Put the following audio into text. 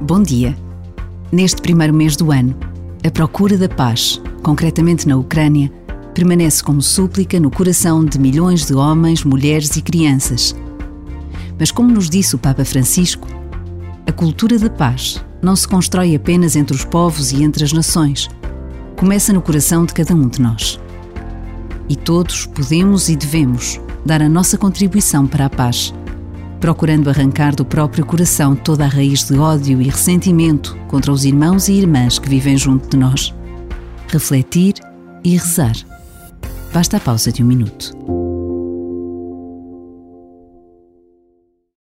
Bom dia. Neste primeiro mês do ano, a procura da paz, concretamente na Ucrânia, permanece como súplica no coração de milhões de homens, mulheres e crianças. Mas, como nos disse o Papa Francisco, a cultura da paz não se constrói apenas entre os povos e entre as nações. Começa no coração de cada um de nós. E todos podemos e devemos dar a nossa contribuição para a paz procurando arrancar do próprio coração toda a raiz de ódio e ressentimento contra os irmãos e irmãs que vivem junto de nós. Refletir e rezar. Basta a pausa de um minuto.